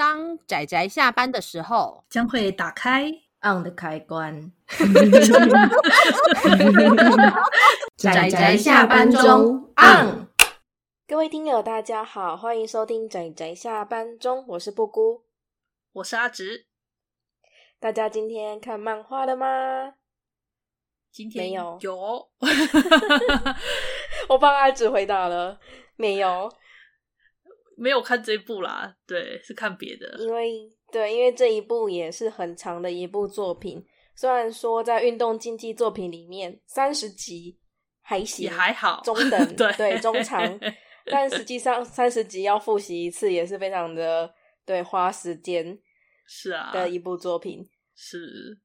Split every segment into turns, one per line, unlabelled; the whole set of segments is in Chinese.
当仔仔下班的时候，
将会打开
on 的开关。
仔仔下班中 on。
各位听友，大家好，欢迎收听仔仔下班中，我是布姑，
我是阿直。
大家今天看漫画了吗？
今天
没有，
有。
我帮阿直回答了，没有。
没有看这一部啦，对，是看别的。
因为对，因为这一部也是很长的一部作品。虽然说在运动竞技作品里面，三十集还行，
也还好，
中 等，
对
对，中长。但实际上三十集要复习一次，也是非常的对花时间。
是啊，
的一部作品
是。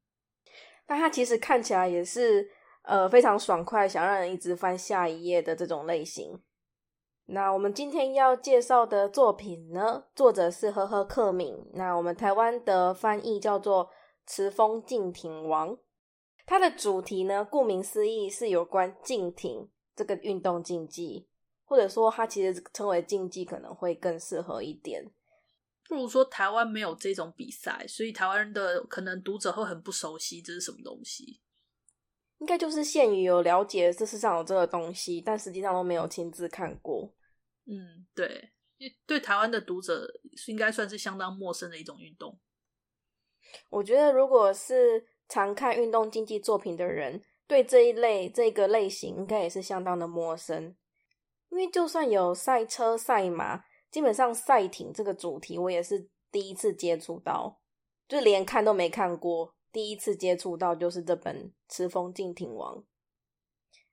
但它其实看起来也是呃非常爽快，想让人一直翻下一页的这种类型。那我们今天要介绍的作品呢，作者是呵呵克敏。那我们台湾的翻译叫做《驰风竞艇王》。它的主题呢，顾名思义是有关竞艇这个运动竞技，或者说它其实称为竞技可能会更适合一点。
不如说台湾没有这种比赛，所以台湾人的可能读者会很不熟悉这是什么东西。
应该就是限于有了解这世上有这个东西，但实际上都没有亲自看过。
嗯，对，对台湾的读者应该算是相当陌生的一种运动。
我觉得，如果是常看运动竞技作品的人，对这一类这个类型应该也是相当的陌生。因为就算有赛车、赛马，基本上赛艇这个主题，我也是第一次接触到，就连看都没看过，第一次接触到就是这本《驰风竞艇王》。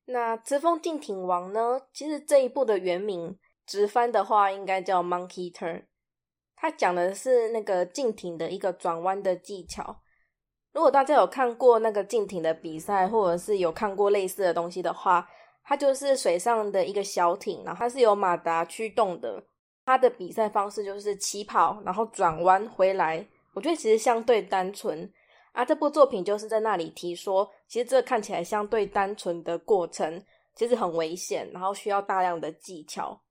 那《驰风竞艇王》呢，其实这一部的原名。直翻的话，应该叫 Monkey Turn。它讲的是那个竞艇的一个转弯的技巧。如果大家有看过那个竞艇的比赛，或者是有看过类似的东西的话，它就是水上的一个小艇，然后它是由马达驱动的。它的比赛方式就是起跑，然后转弯回来。我觉得其实相对单纯啊。这部作品就是在那里提说，其实这看起来相对单纯的过程，其实很危险，然后需要大量的技巧。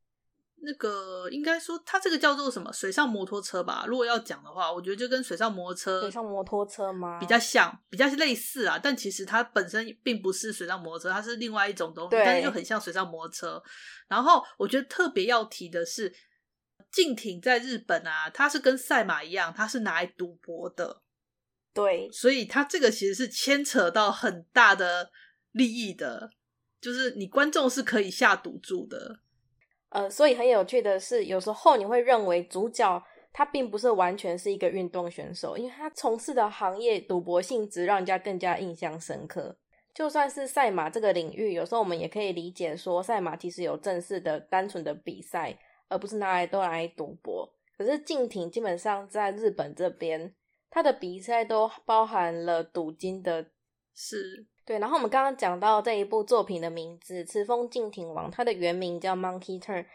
那个应该说，它这个叫做什么？水上摩托车吧。如果要讲的话，我觉得就跟水上摩托车，
水上摩托车吗？
比较像，比较类似啊。但其实它本身并不是水上摩托车，它是另外一种东西，但是就很像水上摩托车。然后我觉得特别要提的是，竞艇在日本啊，它是跟赛马一样，它是拿来赌博的。
对，
所以它这个其实是牵扯到很大的利益的，就是你观众是可以下赌注的。
呃，所以很有趣的是，有时候你会认为主角他并不是完全是一个运动选手，因为他从事的行业赌博性质让人家更加印象深刻。就算是赛马这个领域，有时候我们也可以理解说，赛马其实有正式的、单纯的比赛，而不是拿来都拿来赌博。可是竞艇基本上在日本这边，它的比赛都包含了赌金的，
是。
对，然后我们刚刚讲到这一部作品的名字《驰风竞艇王》，它的原名叫 Monkey Turn，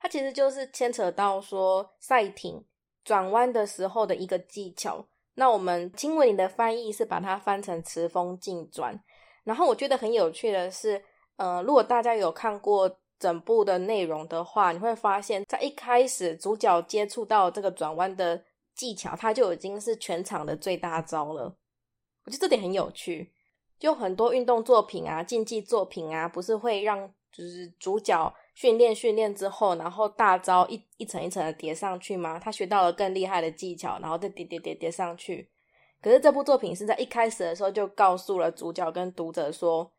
它其实就是牵扯到说赛艇转弯的时候的一个技巧。那我们经文里的翻译是把它翻成“驰风竞转”。然后我觉得很有趣的是，呃，如果大家有看过整部的内容的话，你会发现在一开始主角接触到这个转弯的技巧，它就已经是全场的最大招了。我觉得这点很有趣。就很多运动作品啊，竞技作品啊，不是会让就是主角训练训练之后，然后大招一一层一层的叠上去吗？他学到了更厉害的技巧，然后再叠叠叠叠上去。可是这部作品是在一开始的时候就告诉了主角跟读者说，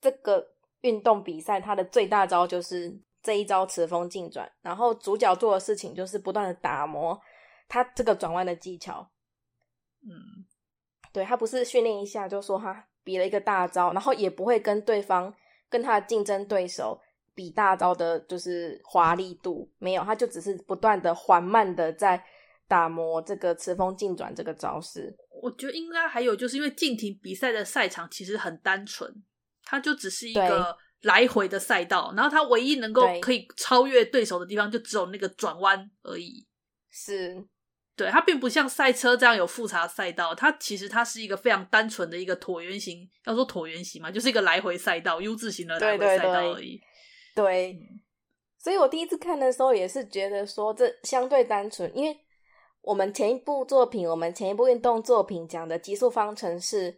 这个运动比赛它的最大招就是这一招驰风竞转，然后主角做的事情就是不断的打磨他这个转弯的技巧。嗯，对，他不是训练一下就说他。比了一个大招，然后也不会跟对方跟他的竞争对手比大招的，就是华丽度没有，他就只是不断的缓慢的在打磨这个驰风进转这个招式。
我觉得应该还有就是因为竞艇比赛的赛场其实很单纯，它就只是一个来回的赛道，然后他唯一能够可以超越对手的地方就只有那个转弯而已。
是。
对，它并不像赛车这样有复杂赛道，它其实它是一个非常单纯的一个椭圆形，要说椭圆形嘛，就是一个来回赛道，U 字形的来回赛道而已。
对，对，对，所以我第一次看的时候也是觉得说这相对单纯，因为我们前一部作品，我们前一部运动作品讲的《极速方程式》，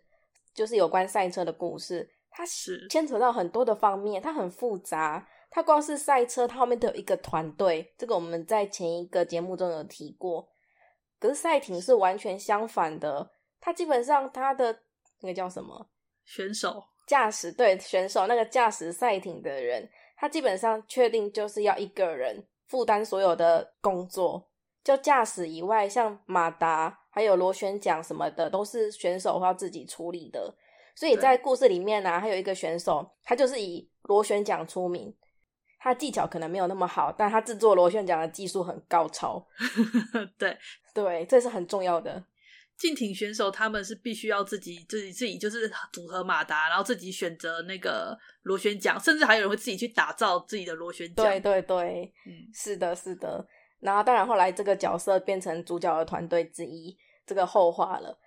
就是有关赛车的故事。它是牵扯到很多的方面，它很复杂。它光是赛车，它后面都有一个团队。这个我们在前一个节目中有提过。可是赛艇是完全相反的，它基本上它的那个叫什么
选手
驾驶，对，选手那个驾驶赛艇的人，他基本上确定就是要一个人负担所有的工作，就驾驶以外，像马达还有螺旋桨什么的，都是选手要自己处理的。所以在故事里面呢、啊，还有一个选手，他就是以螺旋桨出名。他技巧可能没有那么好，但他制作螺旋桨的技术很高超。
对
对，这是很重要的。
竞艇选手他们是必须要自己自己自己就是组合马达，然后自己选择那个螺旋桨，甚至还有人会自己去打造自己的螺旋桨。
对对对，嗯，是的，是的。然后当然后来这个角色变成主角的团队之一，这个后话了。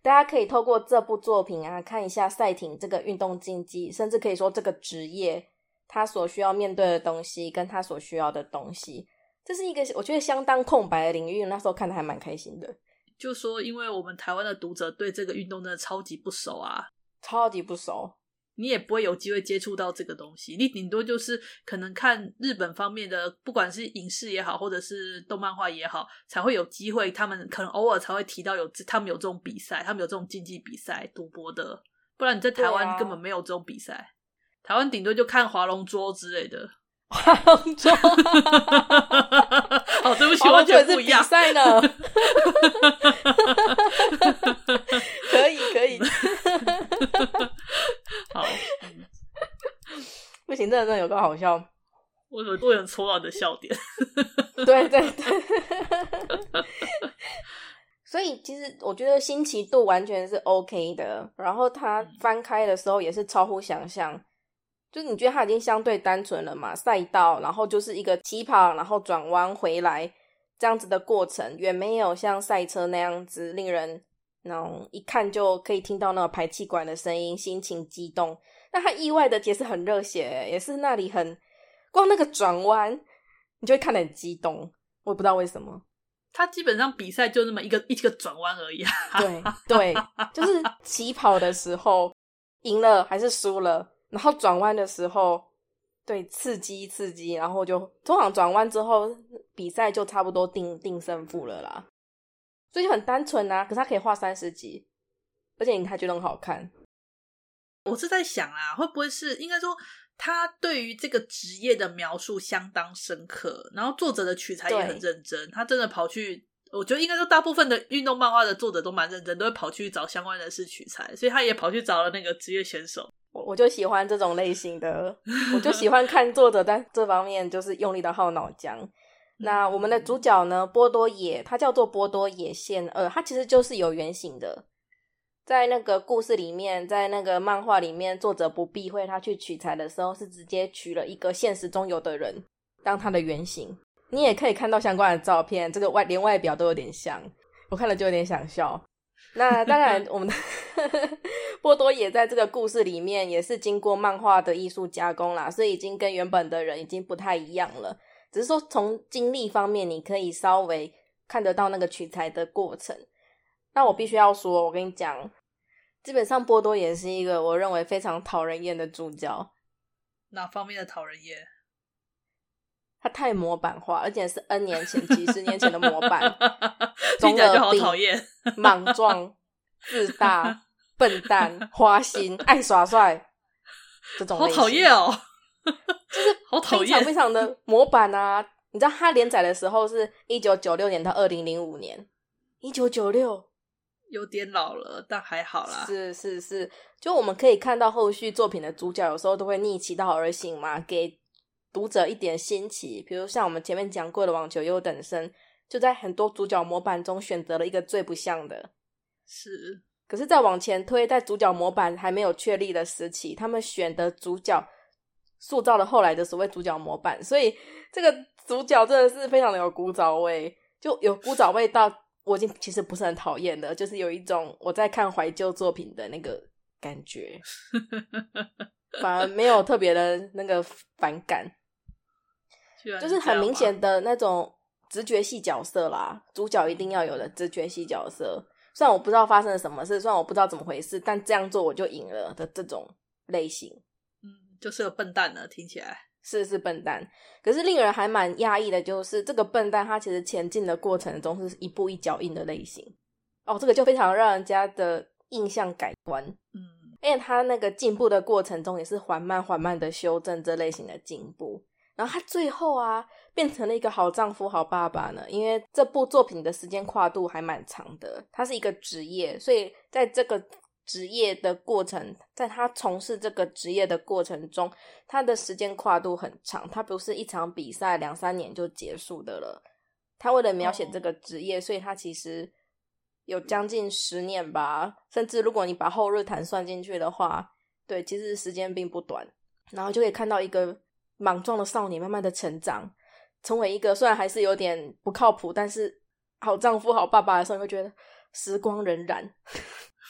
大家可以透过这部作品啊，看一下赛艇这个运动竞技，甚至可以说这个职业。他所需要面对的东西，跟他所需要的东西，这是一个我觉得相当空白的领域。那时候看的还蛮开心的。
就说，因为我们台湾的读者对这个运动真的超级不熟啊，
超级不熟，
你也不会有机会接触到这个东西。你顶多就是可能看日本方面的，不管是影视也好，或者是动漫画也好，才会有机会。他们可能偶尔才会提到有他们有这种比赛，他们有这种竞技比赛赌博的。不然你在台湾根本没有这种比赛。台湾顶多就看划龙桌之类的，
划龙舟。
哦，对不起，完全不一样。
比赛呢？可以，可以。
好，
不行，真的真的有个好笑。
我怎么都能戳到你的笑点？
对对对。所以其实我觉得新奇度完全是 OK 的，然后它翻开的时候也是超乎想象。就是你觉得它已经相对单纯了嘛？赛道，然后就是一个起跑，然后转弯回来这样子的过程，远没有像赛车那样子令人那种一看就可以听到那个排气管的声音，心情激动。那它意外的也是很热血，也是那里很光那个转弯，你就会看得很激动。我也不知道为什么，
他基本上比赛就那么一个一个转弯而已。
对对，就是起跑的时候赢了还是输了。然后转弯的时候，对，刺激刺激，然后就通常转弯之后，比赛就差不多定定胜负了啦。所以就很单纯啊，可是他可以画三十集，而且你还觉得很好看。
我是在想啊，会不会是应该说他对于这个职业的描述相当深刻，然后作者的取材也很认真，他真的跑去，我觉得应该说大部分的运动漫画的作者都蛮认真，都会跑去找相关人士取材，所以他也跑去找了那个职业选手。
我我就喜欢这种类型的，我就喜欢看作者在这方面就是用力的耗脑浆。那我们的主角呢，波多野，他叫做波多野线二，他其实就是有原型的，在那个故事里面，在那个漫画里面，作者不避讳他去取材的时候，是直接取了一个现实中有的人当他的原型。你也可以看到相关的照片，这个外连外表都有点像，我看了就有点想笑。那当然，我们的 波多也在这个故事里面也是经过漫画的艺术加工啦，所以已经跟原本的人已经不太一样了。只是说从经历方面，你可以稍微看得到那个取材的过程。那我必须要说，我跟你讲，基本上波多也是一个我认为非常讨人厌的主角。
哪方面的讨人厌？
他太模板化，而且是 N 年前、几十年前的模板。
听起来就好讨厌，
莽撞、自大、笨蛋、花心、爱耍帅，这种
好讨厌哦，
就是
好讨厌，
非常非常的模板啊！你知道他连载的时候是一九九六年到二零零五年，一九九六
有点老了，但还好啦。
是是是，就我们可以看到后续作品的主角有时候都会逆其道而行嘛，给读者一点新奇。比如像我们前面讲过的网球优等生。就在很多主角模板中选择了一个最不像的，
是。
可是再往前推，在主角模板还没有确立的时期，他们选的主角塑造了后来的所谓主角模板，所以这个主角真的是非常的有古早味，就有古早味到我已经其实不是很讨厌的，就是有一种我在看怀旧作品的那个感觉，反而没有特别的那个反感，就是很明显的那种。直觉系角色啦，主角一定要有的直觉系角色。虽然我不知道发生了什么事，虽然我不知道怎么回事，但这样做我就赢了的这种类型，
嗯，就是个笨蛋呢，听起来
是是笨蛋。可是令人还蛮压抑的，就是这个笨蛋他其实前进的过程中是一步一脚印的类型。哦，这个就非常让人家的印象改观，嗯，因为他那个进步的过程中也是缓慢缓慢的修正这类型的进步。然后他最后啊，变成了一个好丈夫、好爸爸呢。因为这部作品的时间跨度还蛮长的，他是一个职业，所以在这个职业的过程，在他从事这个职业的过程中，他的时间跨度很长。他不是一场比赛两三年就结束的了。他为了描写这个职业，哦、所以他其实有将近十年吧，甚至如果你把后日谈算进去的话，对，其实时间并不短。然后就可以看到一个。莽撞的少年慢慢的成长，成为一个虽然还是有点不靠谱，但是好丈夫、好爸爸的时候，你会觉得时光荏苒。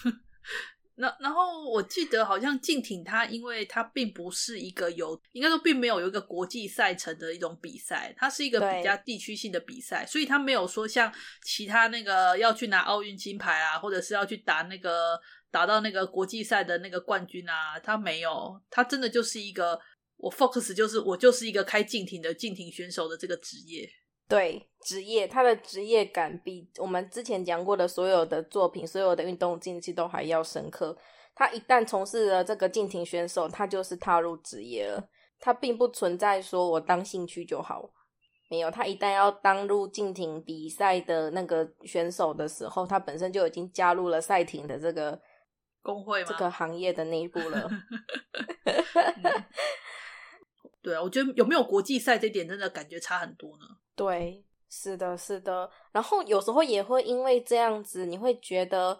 那然后我记得好像静町他，因为他并不是一个有，应该说并没有有一个国际赛程的一种比赛，它是一个比较地区性的比赛，所以他没有说像其他那个要去拿奥运金牌啊，或者是要去打那个打到那个国际赛的那个冠军啊，他没有，他真的就是一个。我 focus 就是我就是一个开竞艇的竞艇选手的这个职业，
对职业，他的职业感比我们之前讲过的所有的作品、所有的运动竞技都还要深刻。他一旦从事了这个竞艇选手，他就是踏入职业了。他并不存在说我当兴趣就好，没有。他一旦要当入竞艇比赛的那个选手的时候，他本身就已经加入了赛艇的这个
工会
这个行业的内部了。
嗯对啊，我觉得有没有国际赛这点真的感觉差很多呢。
对，是的，是的。然后有时候也会因为这样子，你会觉得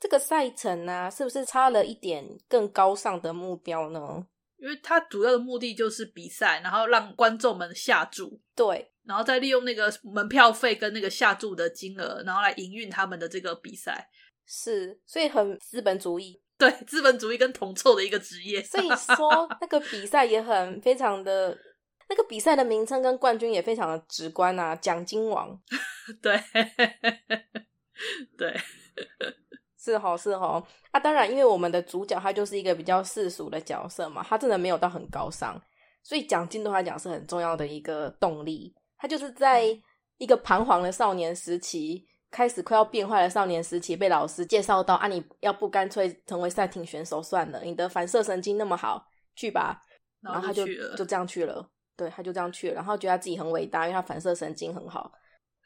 这个赛程啊，是不是差了一点更高尚的目标呢？
因为它主要的目的就是比赛，然后让观众们下注，
对，
然后再利用那个门票费跟那个下注的金额，然后来营运他们的这个比赛。
是，所以很资本主义。
对，资本主义跟铜臭的一个职业，
所以说 那个比赛也很非常的，那个比赛的名称跟冠军也非常的直观啊，奖金王。
对，对，
是吼是吼啊！当然，因为我们的主角他就是一个比较世俗的角色嘛，他真的没有到很高尚，所以奖金对他讲是很重要的一个动力。他就是在一个彷徨的少年时期。开始快要变坏的少年时期，被老师介绍到啊，你要不干脆成为赛艇选手算了？你的反射神经那么好，去吧。然后他就就这样去了，对，他就这样去了。然后觉得自己很伟大，因为他反射神经很好，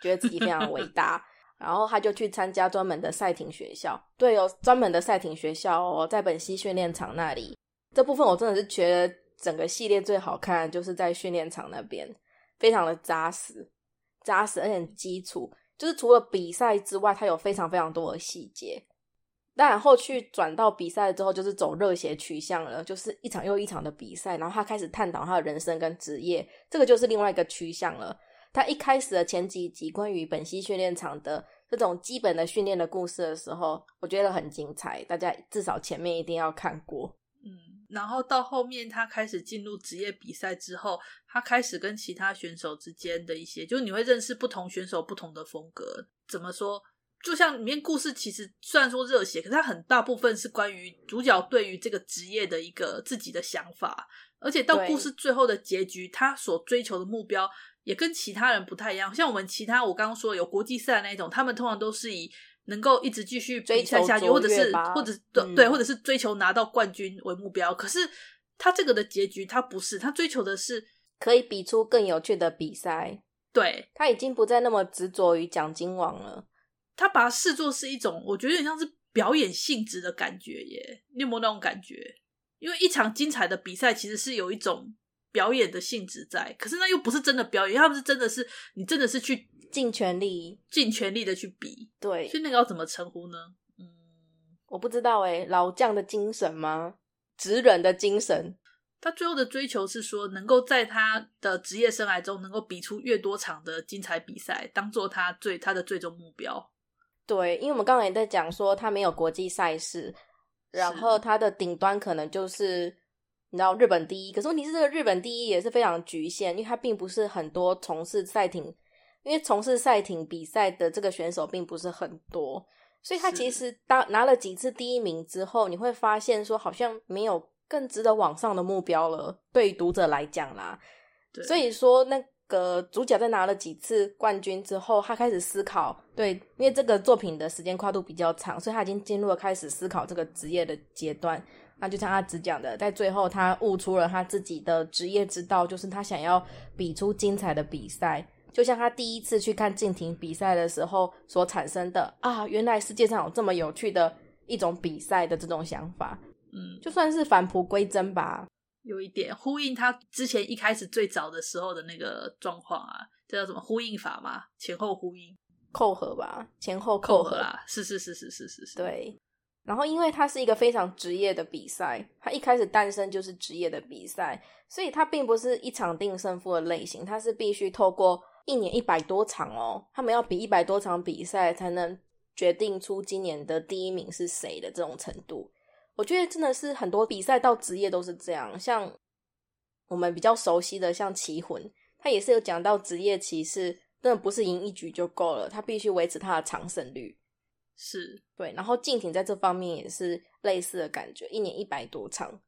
觉得自己非常伟大。然后他就去参加专门的赛艇学校，对哦，专门的赛艇学校哦，在本溪训练场那里。这部分我真的是觉得整个系列最好看，就是在训练场那边，非常的扎实，扎实而且很基础。就是除了比赛之外，它有非常非常多的细节。但然后去转到比赛之后，就是走热血取向了，就是一场又一场的比赛。然后他开始探讨他的人生跟职业，这个就是另外一个趋向了。他一开始的前几集关于本溪训练场的这种基本的训练的故事的时候，我觉得很精彩，大家至少前面一定要看过。
嗯。然后到后面，他开始进入职业比赛之后，他开始跟其他选手之间的一些，就是你会认识不同选手不同的风格。怎么说？就像里面故事其实虽然说热血，可是它很大部分是关于主角对于这个职业的一个自己的想法，而且到故事最后的结局，他所追求的目标也跟其他人不太一样。像我们其他我刚刚说有国际赛那一种，他们通常都是以。能够一直继续比赛下去，或者是，或者对、嗯、对，或者是追求拿到冠军为目标。可是他这个的结局，他不是，他追求的是
可以比出更有趣的比赛。
对，
他已经不再那么执着于奖金王了，
他把它视作是一种，我觉得有点像是表演性质的感觉耶。你有没有那种感觉？因为一场精彩的比赛其实是有一种表演的性质在，可是那又不是真的表演，他不是真的是你真的是去。
尽全力，
尽全力的去比，
对，
所以那个要怎么称呼呢？嗯，
我不知道哎，老将的精神吗？职人的精神。
他最后的追求是说，能够在他的职业生涯中，能够比出越多场的精彩比赛，当做他最他的最终目标。
对，因为我们刚才也在讲说，他没有国际赛事，然后他的顶端可能就是你知道日本第一，可是问题是这个日本第一也是非常局限，因为他并不是很多从事赛艇。因为从事赛艇比赛的这个选手并不是很多，所以他其实当拿了几次第一名之后，你会发现说好像没有更值得往上的目标了。对于读者来讲啦，
对，
所以说那个主角在拿了几次冠军之后，他开始思考，对，因为这个作品的时间跨度比较长，所以他已经进入了开始思考这个职业的阶段。那就像他只讲的，在最后他悟出了他自己的职业之道，就是他想要比出精彩的比赛。就像他第一次去看竞艇比赛的时候所产生的啊，原来世界上有这么有趣的一种比赛的这种想法，
嗯，
就算是返璞归真吧，
有一点呼应他之前一开始最早的时候的那个状况啊，这叫什么呼应法嘛？前后呼应，
扣合吧，前后
扣
合，扣合
啦，是是是是是是是，
对。然后，因为它是一个非常职业的比赛，它一开始诞生就是职业的比赛，所以它并不是一场定胜负的类型，它是必须透过一年一百多场哦，他们要比一百多场比赛才能决定出今年的第一名是谁的这种程度。我觉得真的是很多比赛到职业都是这样，像我们比较熟悉的像棋魂，他也是有讲到职业棋士真的不是赢一局就够了，他必须维持他的长胜率。
是
对，然后竞艇在这方面也是类似的感觉，一年一百多场，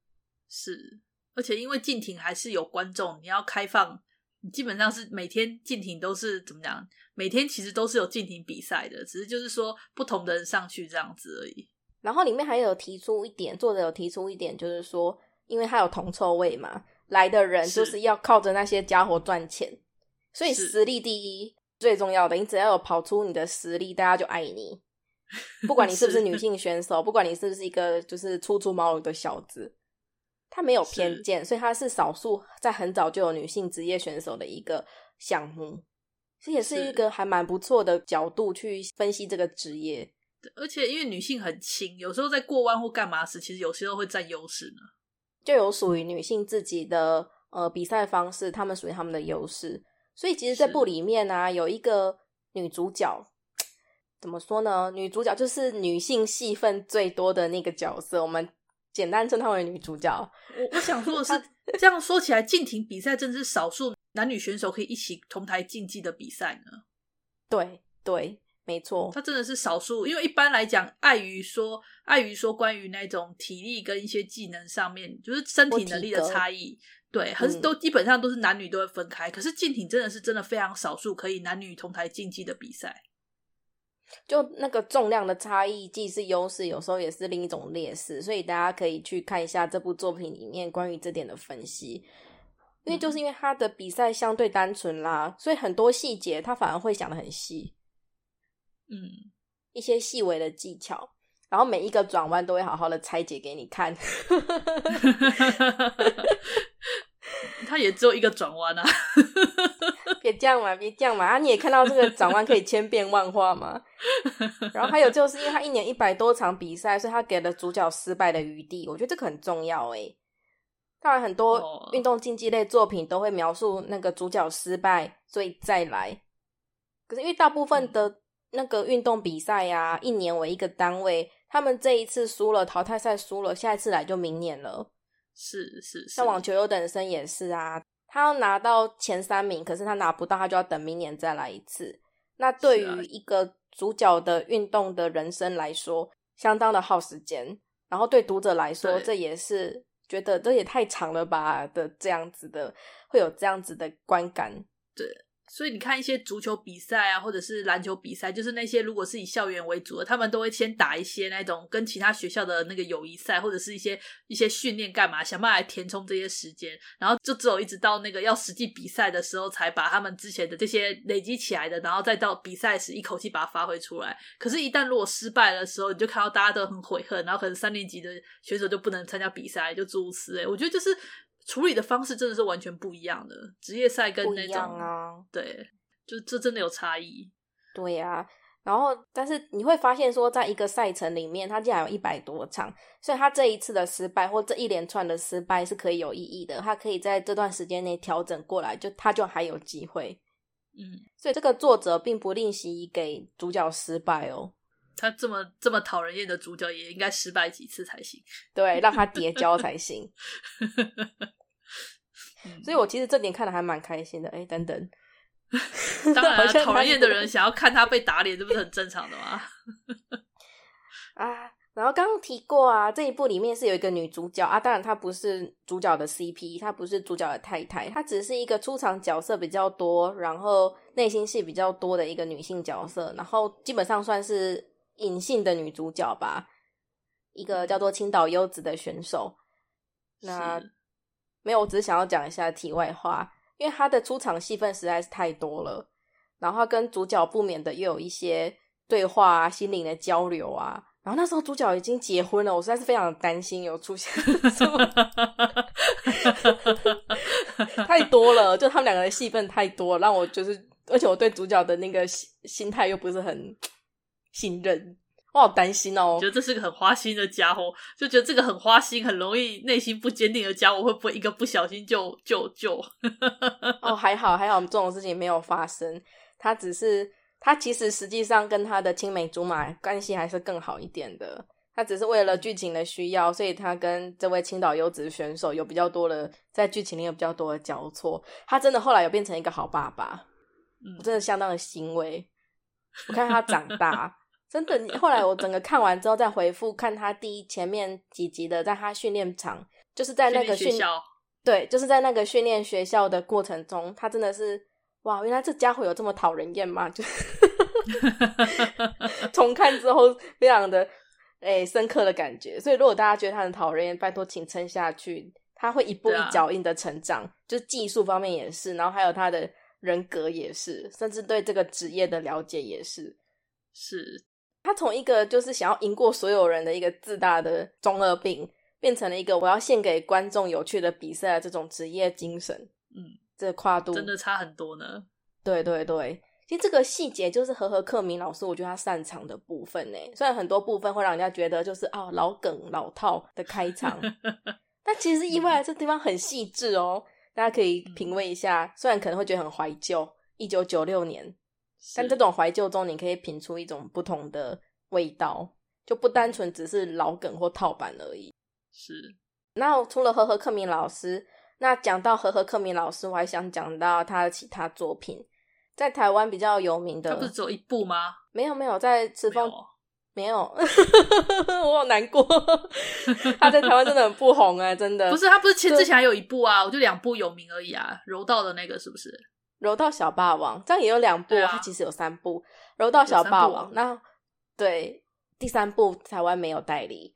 是，而且因为竞艇还是有观众，你要开放，你基本上是每天竞艇都是怎么讲？每天其实都是有竞艇比赛的，只是就是说不同的人上去这样子而已。
然后里面还有提出一点，作者有提出一点，就是说，因为他有铜臭味嘛，来的人就是要靠着那些家伙赚钱，所以实力第一最重要的，你只要有跑出你的实力，大家就爱你。不管你是不是女性选手，不管你是不是一个就是初出茅庐的小子，他没有偏见，所以他是少数在很早就有女性职业选手的一个项目，这也是一个还蛮不错的角度去分析这个职业。
而且因为女性很轻，有时候在过弯或干嘛时，其实有时候会占优势呢。
就有属于女性自己的呃比赛方式，他们属于他们的优势。所以其实这部里面呢、啊，有一个女主角。怎么说呢？女主角就是女性戏份最多的那个角色，我们简单称她为女主角。
我我想说的是，这样说起来，竞艇比赛真的是少数男女选手可以一起同台竞技的比赛呢。
对对，没错，
它真的是少数，因为一般来讲，碍于说，碍于说关于那种体力跟一些技能上面，就是身体能力的差异，对，很都基本上都是男女都会分开。嗯、可是竞艇真的是真的非常少数可以男女同台竞技的比赛。
就那个重量的差异，既是优势，有时候也是另一种劣势，所以大家可以去看一下这部作品里面关于这点的分析。因为就是因为他的比赛相对单纯啦，所以很多细节他反而会想得很细，
嗯，
一些细微的技巧，然后每一个转弯都会好好的拆解给你看。
他也只有一个转弯啊。
别这样嘛，别这样嘛！啊，你也看到这个转弯可以千变万化嘛。然后还有就是，因为他一年一百多场比赛，所以他给了主角失败的余地。我觉得这个很重要诶。当然，很多运动竞技类作品都会描述那个主角失败，所以再来。可是因为大部分的那个运动比赛呀，一年为一个单位，他们这一次输了淘汰赛输了，下一次来就明年了。
是是是，
像网球有等生也是啊。他要拿到前三名，可是他拿不到，他就要等明年再来一次。那对于一个主角的运动的人生来说，相当的耗时间。然后对读者来说，这也是觉得这也太长了吧的这样子的，会有这样子的观感。
对。所以你看一些足球比赛啊，或者是篮球比赛，就是那些如果是以校园为主的，他们都会先打一些那种跟其他学校的那个友谊赛，或者是一些一些训练干嘛，想办法来填充这些时间，然后就只有一直到那个要实际比赛的时候，才把他们之前的这些累积起来的，然后再到比赛时一口气把它发挥出来。可是，一旦如果失败的时候，你就看到大家都很悔恨，然后可能三年级的选手就不能参加比赛，就诸如此类。我觉得就是。处理的方式真的是完全不一样的，职业赛跟那种
啊，
对，就这真的有差异。
对呀、啊，然后但是你会发现说，在一个赛程里面，它竟然有一百多场，所以他这一次的失败或这一连串的失败是可以有意义的，他可以在这段时间内调整过来，就他就还有机会。
嗯，
所以这个作者并不吝惜给主角失败哦。
他这么这么讨人厌的主角，也应该失败几次才行。
对，让他跌跤才行。所以，我其实这点看的还蛮开心的。哎，等等，
当然了，讨人厌的人想要看他被打脸，这不是很正常的吗？
啊，然后刚刚提过啊，这一部里面是有一个女主角啊，当然她不是主角的 CP，她不是主角的太太，她只是一个出场角色比较多，然后内心戏比较多的一个女性角色，然后基本上算是隐性的女主角吧，一个叫做青岛优子的选手。那没有，我只是想要讲一下题外话，因为她的出场戏份实在是太多了，然后她跟主角不免的又有一些对话啊、心灵的交流啊。然后那时候主角已经结婚了，我实在是非常担心有出现什么 太多了，就他们两个的戏份太多，让我就是，而且我对主角的那个心心态又不是很信任，我好担心哦。
觉得这是个很花心的家伙，就觉得这个很花心、很容易内心不坚定的家伙，会不会一个不小心就就就？
哦，还好还好，这种事情没有发生，他只是。他其实实际上跟他的青梅竹马关系还是更好一点的。他只是为了剧情的需要，所以他跟这位青岛优子选手有比较多的在剧情里有比较多的交错。他真的后来有变成一个好爸爸，我真的相当的欣慰。我看他长大，真的。后来我整个看完之后再回复看他第一前面几集的，在他训练场，就是在那个训练对，就是在那个训练学校的过程中，他真的是。哇，原来这家伙有这么讨人厌吗？就 重看之后，非常的诶、欸、深刻的感觉。所以，如果大家觉得他很讨人厌，拜托请撑下去，他会一步一脚印的成长，啊、就是技术方面也是，然后还有他的人格也是，甚至对这个职业的了解也是。
是
他从一个就是想要赢过所有人的一个自大的中二病，变成了一个我要献给观众有趣的比赛的这种职业精神。嗯。这个跨度
真的差很多呢。
对对对，其实这个细节就是和和克明老师我觉得他擅长的部分呢。虽然很多部分会让人家觉得就是啊、哦、老梗老套的开场，但其实意外这地方很细致哦。大家可以品味一下，虽然可能会觉得很怀旧，一九九六年，但这种怀旧中你可以品出一种不同的味道，就不单纯只是老梗或套版而已。
是。
那除了和和克明老师。那讲到和和克明老师，我还想讲到他的其他作品，在台湾比较有名的，
他不是只有一部吗？
没有没有，在赤峰没有，我好难过。他在台湾真的很不红啊，真的。
不是他不是前之前还有一部啊，我就两部有名而已啊。柔道的那个是不是？
柔道小霸王这样也有两部，啊，他其实有三部。柔道小霸王，那对第三部台湾没有代理，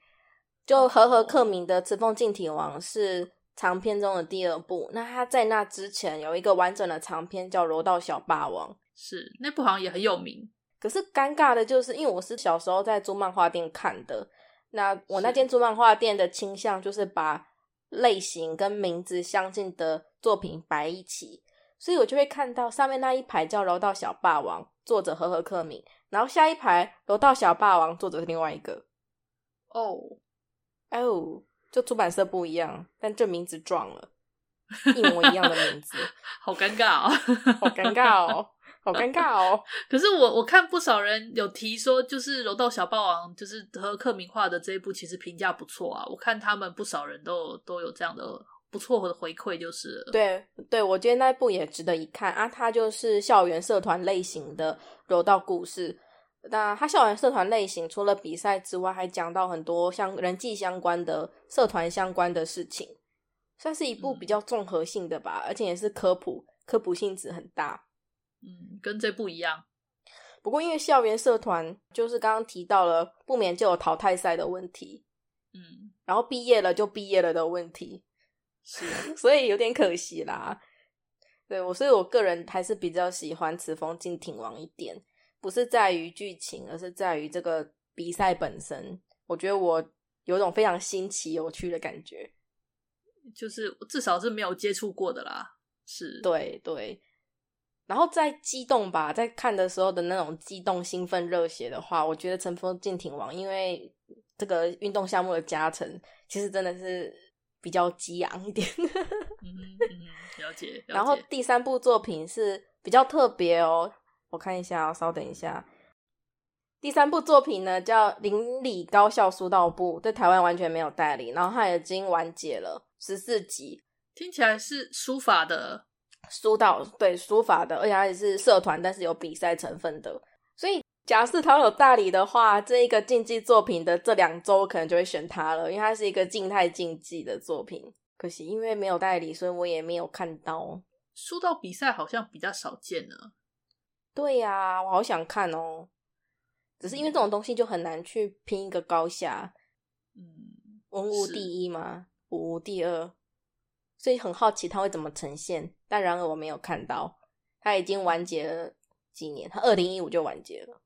就和和克明的《赤峰敬体王》是。长篇中的第二部，那他在那之前有一个完整的长篇叫《柔道小霸王》，
是那部好像也很有名。
可是尴尬的就是，因为我是小时候在租漫画店看的，那我那间租漫画店的倾向就是把类型跟名字相近的作品摆一起，所以我就会看到上面那一排叫《柔道小霸王》，作者和和克敏，然后下一排《柔道小霸王》，作者是另外一个。
哦，
哦。就出版社不一样，但这名字撞了，一模一样的名字，
好尴尬哦，
好尴尬哦，好尴尬哦。
可是我我看不少人有提说，就是《柔道小霸王》，就是和克明画的这一部，其实评价不错啊。我看他们不少人都都有这样的不错的回馈，就是了。
对对，我觉得那部也值得一看啊。它就是校园社团类型的柔道故事。那它校园社团类型除了比赛之外，还讲到很多像人际相关的、社团相关的事情，算是一部比较综合性的吧，嗯、而且也是科普，科普性质很大。
嗯，跟这部一样。
不过因为校园社团就是刚刚提到了，不免就有淘汰赛的问题。
嗯，
然后毕业了就毕业了的问题，
是，
所以有点可惜啦。对我，所以我个人还是比较喜欢《此风敬挺王》一点。不是在于剧情，而是在于这个比赛本身。我觉得我有种非常新奇、有趣的感觉，
就是至少是没有接触过的啦。是，
对对。然后在激动吧，在看的时候的那种激动、兴奋、热血的话，我觉得《乘风敬挺王》因为这个运动项目的加成，其实真的是比较激昂一点。
嗯嗯，了解。了解。
然后第三部作品是比较特别哦。我看一下哦，稍等一下。第三部作品呢，叫《邻里高校书道部》，在台湾完全没有代理，然后它已经完结了十四集。
听起来是书法的，
书道对书法的，而且它也是社团，但是有比赛成分的。所以假设他有大理的话，这一个竞技作品的这两周可能就会选他了，因为它是一个静态竞技的作品。可惜因为没有代理，所以我也没有看到。
说到比赛好像比较少见呢。
对呀、啊，我好想看哦。只是因为这种东西就很难去拼一个高下。嗯，文无第一嘛，武无第二，所以很好奇他会怎么呈现。但然而我没有看到，他已经完结了几年，他二零一五就完结了。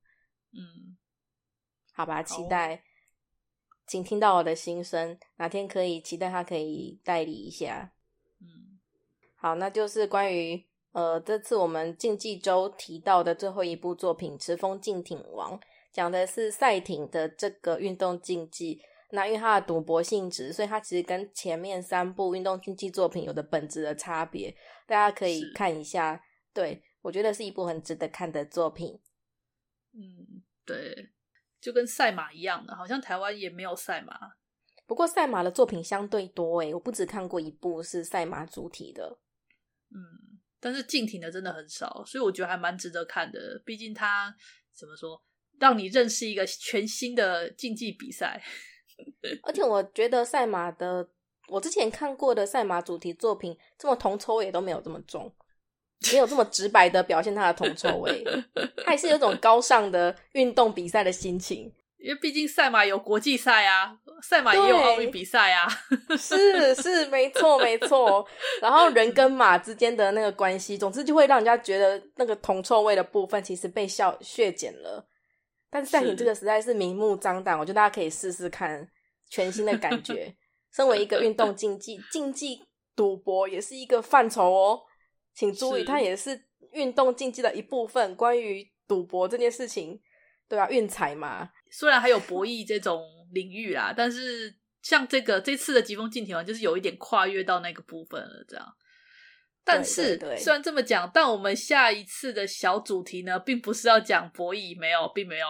嗯，好吧，期待，好请听到我的心声，哪天可以期待他可以代理一下。嗯，好，那就是关于呃这次我们竞技周提到的最后一部作品《驰风竞艇王》，讲的是赛艇的这个运动竞技。那因为它的赌博性质，所以它其实跟前面三部运动竞技作品有的本质的差别，大家可以看一下。对，我觉得是一部很值得看的作品。
嗯，对，就跟赛马一样的，好像台湾也没有赛马。
不过赛马的作品相对多诶，我不只看过一部是赛马主题的。
嗯，但是竞艇的真的很少，所以我觉得还蛮值得看的。毕竟它怎么说，让你认识一个全新的竞技比赛。
而且我觉得赛马的，我之前看过的赛马主题作品，这么铜臭味也都没有这么重，没有这么直白的表现他的铜臭味，他还是有种高尚的运动比赛的心情。
因为毕竟赛马有国际赛啊，赛马也有奥运比赛啊，
是是没错没错。然后人跟马之间的那个关系，总之就会让人家觉得那个铜臭味的部分其实被削削减了。但是赛艇这个实在是明目张胆，我觉得大家可以试试看全新的感觉。身为一个运动竞技，竞技赌博也是一个范畴哦，请注意，它也是运动竞技的一部分。关于赌博这件事情，对啊，运彩嘛，
虽然还有博弈这种领域啦，但是像这个这次的疾风竞艇王，就是有一点跨越到那个部分了，这样。但是，虽然这么讲，但我们下一次的小主题呢，并不是要讲博弈，没有，并没有。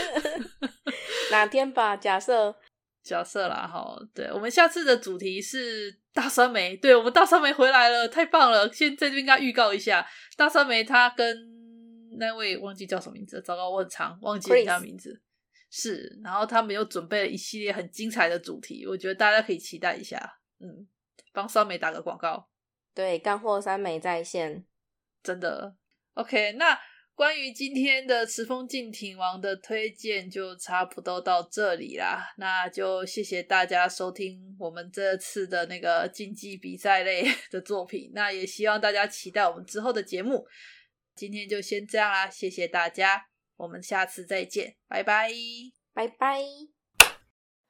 哪天吧？假设，
假设啦，好，对，我们下次的主题是大酸梅。对，我们大酸梅回来了，太棒了！先在这边跟他预告一下，大酸梅他跟那位忘记叫什么名字，糟糕，我很长忘记人家名字。是，然后他们又准备了一系列很精彩的主题，我觉得大家可以期待一下。嗯。帮酸梅打个广告，
对，干货酸梅在线，
真的 OK。那关于今天的池风竞艇王的推荐就差不多到这里啦，那就谢谢大家收听我们这次的那个竞技比赛类 的作品，那也希望大家期待我们之后的节目。今天就先这样啦，谢谢大家，我们下次再见，拜拜，
拜拜。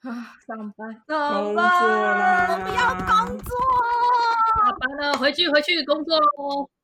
啊，上班，
上班，我不要工作。
下班了，回去，回去工作喽。